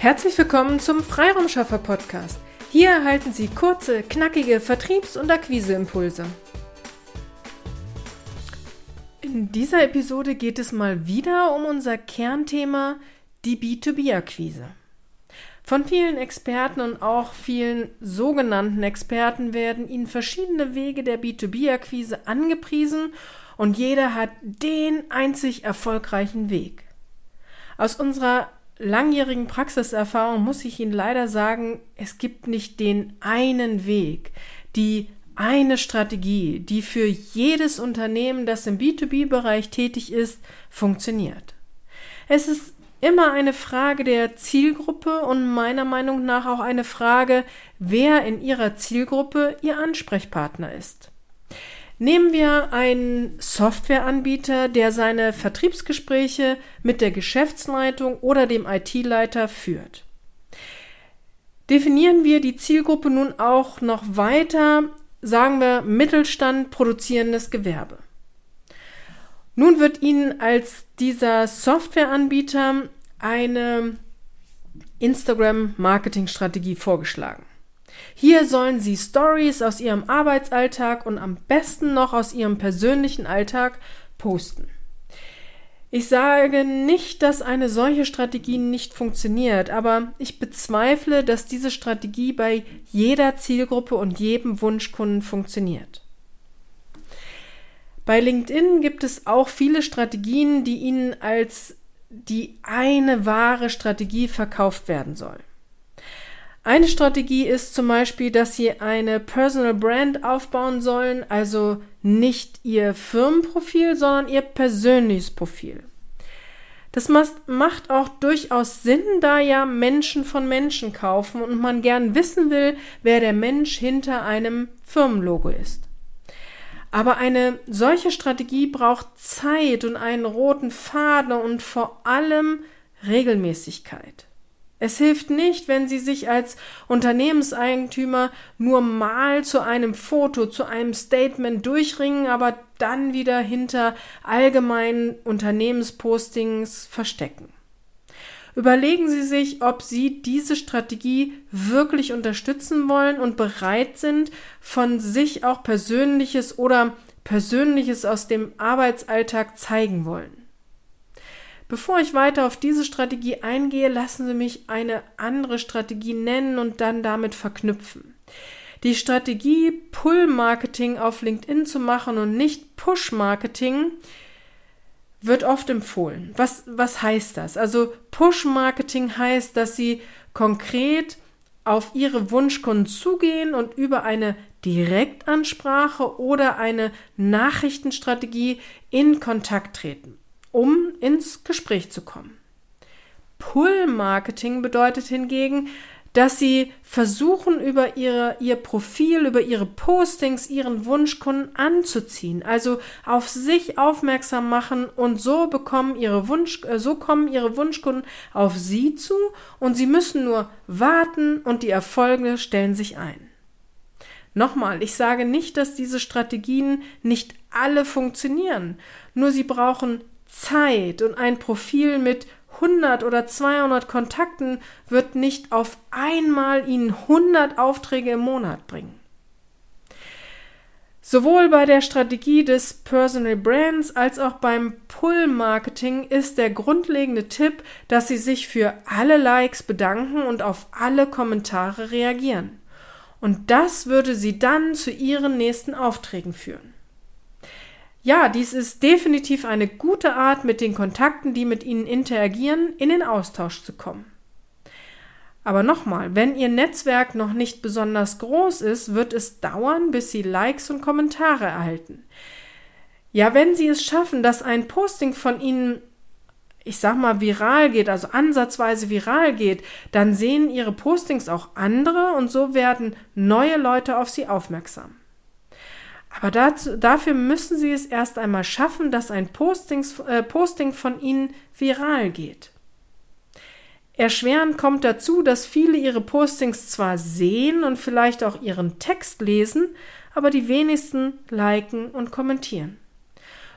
Herzlich willkommen zum Freiraumschaffer Podcast. Hier erhalten Sie kurze, knackige Vertriebs- und Akquiseimpulse. In dieser Episode geht es mal wieder um unser Kernthema, die B2B-Akquise. Von vielen Experten und auch vielen sogenannten Experten werden Ihnen verschiedene Wege der B2B-Akquise angepriesen und jeder hat den einzig erfolgreichen Weg. Aus unserer langjährigen Praxiserfahrung muss ich Ihnen leider sagen, es gibt nicht den einen Weg, die eine Strategie, die für jedes Unternehmen, das im B2B-Bereich tätig ist, funktioniert. Es ist immer eine Frage der Zielgruppe und meiner Meinung nach auch eine Frage, wer in Ihrer Zielgruppe Ihr Ansprechpartner ist. Nehmen wir einen Softwareanbieter, der seine Vertriebsgespräche mit der Geschäftsleitung oder dem IT-Leiter führt. Definieren wir die Zielgruppe nun auch noch weiter, sagen wir Mittelstand produzierendes Gewerbe. Nun wird Ihnen als dieser Softwareanbieter eine Instagram-Marketing-Strategie vorgeschlagen. Hier sollen Sie Stories aus Ihrem Arbeitsalltag und am besten noch aus Ihrem persönlichen Alltag posten. Ich sage nicht, dass eine solche Strategie nicht funktioniert, aber ich bezweifle, dass diese Strategie bei jeder Zielgruppe und jedem Wunschkunden funktioniert. Bei LinkedIn gibt es auch viele Strategien, die Ihnen als die eine wahre Strategie verkauft werden soll. Eine Strategie ist zum Beispiel, dass Sie eine Personal Brand aufbauen sollen, also nicht Ihr Firmenprofil, sondern Ihr persönliches Profil. Das macht auch durchaus Sinn, da ja Menschen von Menschen kaufen und man gern wissen will, wer der Mensch hinter einem Firmenlogo ist. Aber eine solche Strategie braucht Zeit und einen roten Faden und vor allem Regelmäßigkeit. Es hilft nicht, wenn Sie sich als Unternehmenseigentümer nur mal zu einem Foto, zu einem Statement durchringen, aber dann wieder hinter allgemeinen Unternehmenspostings verstecken. Überlegen Sie sich, ob Sie diese Strategie wirklich unterstützen wollen und bereit sind, von sich auch Persönliches oder Persönliches aus dem Arbeitsalltag zeigen wollen. Bevor ich weiter auf diese Strategie eingehe, lassen Sie mich eine andere Strategie nennen und dann damit verknüpfen. Die Strategie, Pull-Marketing auf LinkedIn zu machen und nicht Push-Marketing, wird oft empfohlen. Was, was heißt das? Also Push-Marketing heißt, dass Sie konkret auf Ihre Wunschkunden zugehen und über eine Direktansprache oder eine Nachrichtenstrategie in Kontakt treten um ins Gespräch zu kommen. Pull-Marketing bedeutet hingegen, dass sie versuchen, über ihre, ihr Profil, über ihre Postings ihren Wunschkunden anzuziehen, also auf sich aufmerksam machen und so bekommen ihre Wunsch, äh, so kommen ihre Wunschkunden auf sie zu und sie müssen nur warten und die Erfolge stellen sich ein. Nochmal, ich sage nicht, dass diese Strategien nicht alle funktionieren, nur sie brauchen Zeit und ein Profil mit 100 oder 200 Kontakten wird nicht auf einmal Ihnen 100 Aufträge im Monat bringen. Sowohl bei der Strategie des Personal Brands als auch beim Pull-Marketing ist der grundlegende Tipp, dass Sie sich für alle Likes bedanken und auf alle Kommentare reagieren. Und das würde Sie dann zu Ihren nächsten Aufträgen führen. Ja, dies ist definitiv eine gute Art, mit den Kontakten, die mit Ihnen interagieren, in den Austausch zu kommen. Aber nochmal, wenn Ihr Netzwerk noch nicht besonders groß ist, wird es dauern, bis Sie Likes und Kommentare erhalten. Ja, wenn Sie es schaffen, dass ein Posting von Ihnen, ich sag mal, viral geht, also ansatzweise viral geht, dann sehen Ihre Postings auch andere und so werden neue Leute auf Sie aufmerksam. Aber dazu, dafür müssen Sie es erst einmal schaffen, dass ein Postings, äh, Posting von Ihnen viral geht. Erschwerend kommt dazu, dass viele Ihre Postings zwar sehen und vielleicht auch Ihren Text lesen, aber die wenigsten liken und kommentieren.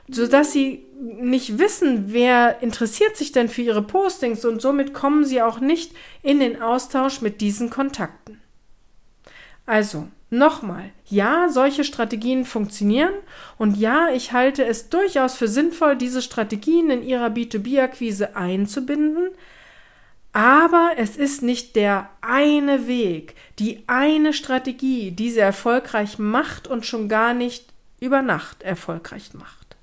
sodass sie nicht wissen, wer interessiert sich denn für ihre Postings und somit kommen sie auch nicht in den Austausch mit diesen Kontakten. Also, nochmal, ja, solche Strategien funktionieren und ja, ich halte es durchaus für sinnvoll, diese Strategien in ihrer B2B-Akquise einzubinden, aber es ist nicht der eine Weg, die eine Strategie, die sie erfolgreich macht und schon gar nicht über Nacht erfolgreich macht.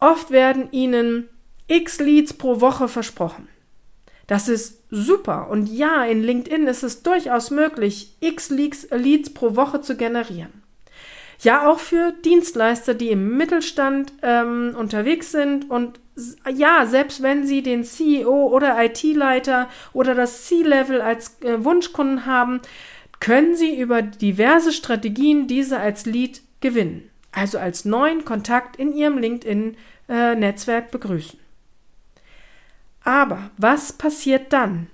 Oft werden ihnen x Leads pro Woche versprochen. Das ist super und ja, in LinkedIn ist es durchaus möglich, x Leads pro Woche zu generieren. Ja, auch für Dienstleister, die im Mittelstand ähm, unterwegs sind und ja, selbst wenn sie den CEO oder IT-Leiter oder das C-Level als äh, Wunschkunden haben, können sie über diverse Strategien diese als Lead gewinnen, also als neuen Kontakt in ihrem LinkedIn-Netzwerk äh, begrüßen. Aber was passiert dann?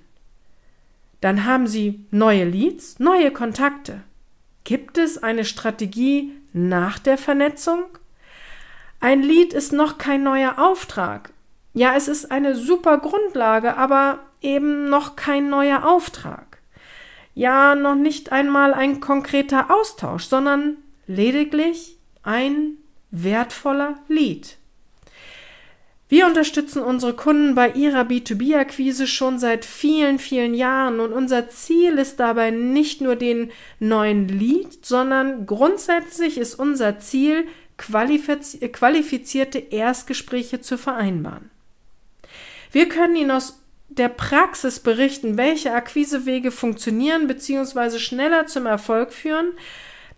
Dann haben Sie neue Leads, neue Kontakte. Gibt es eine Strategie nach der Vernetzung? Ein Lied ist noch kein neuer Auftrag. Ja, es ist eine super Grundlage, aber eben noch kein neuer Auftrag. Ja, noch nicht einmal ein konkreter Austausch, sondern lediglich ein wertvoller Lied. Wir unterstützen unsere Kunden bei ihrer B2B-Akquise schon seit vielen, vielen Jahren und unser Ziel ist dabei nicht nur den neuen Lead, sondern grundsätzlich ist unser Ziel, qualifizierte Erstgespräche zu vereinbaren. Wir können Ihnen aus der Praxis berichten, welche Akquisewege funktionieren bzw. schneller zum Erfolg führen.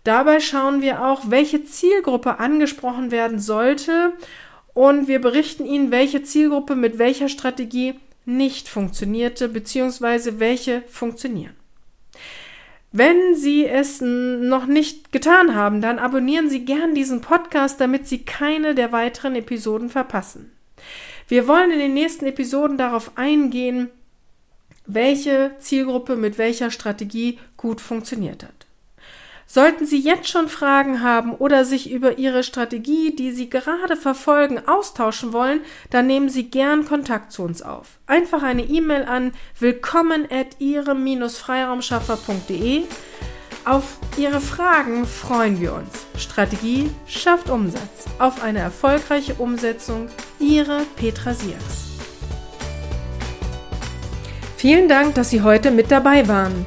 Dabei schauen wir auch, welche Zielgruppe angesprochen werden sollte und wir berichten Ihnen, welche Zielgruppe mit welcher Strategie nicht funktionierte, beziehungsweise welche funktionieren. Wenn Sie es noch nicht getan haben, dann abonnieren Sie gern diesen Podcast, damit Sie keine der weiteren Episoden verpassen. Wir wollen in den nächsten Episoden darauf eingehen, welche Zielgruppe mit welcher Strategie gut funktioniert hat. Sollten Sie jetzt schon Fragen haben oder sich über Ihre Strategie, die Sie gerade verfolgen, austauschen wollen, dann nehmen Sie gern Kontakt zu uns auf. Einfach eine E-Mail an willkommen at ihrem-freiraumschaffer.de. Auf Ihre Fragen freuen wir uns. Strategie schafft Umsatz. Auf eine erfolgreiche Umsetzung. Ihre Petra Siers. Vielen Dank, dass Sie heute mit dabei waren.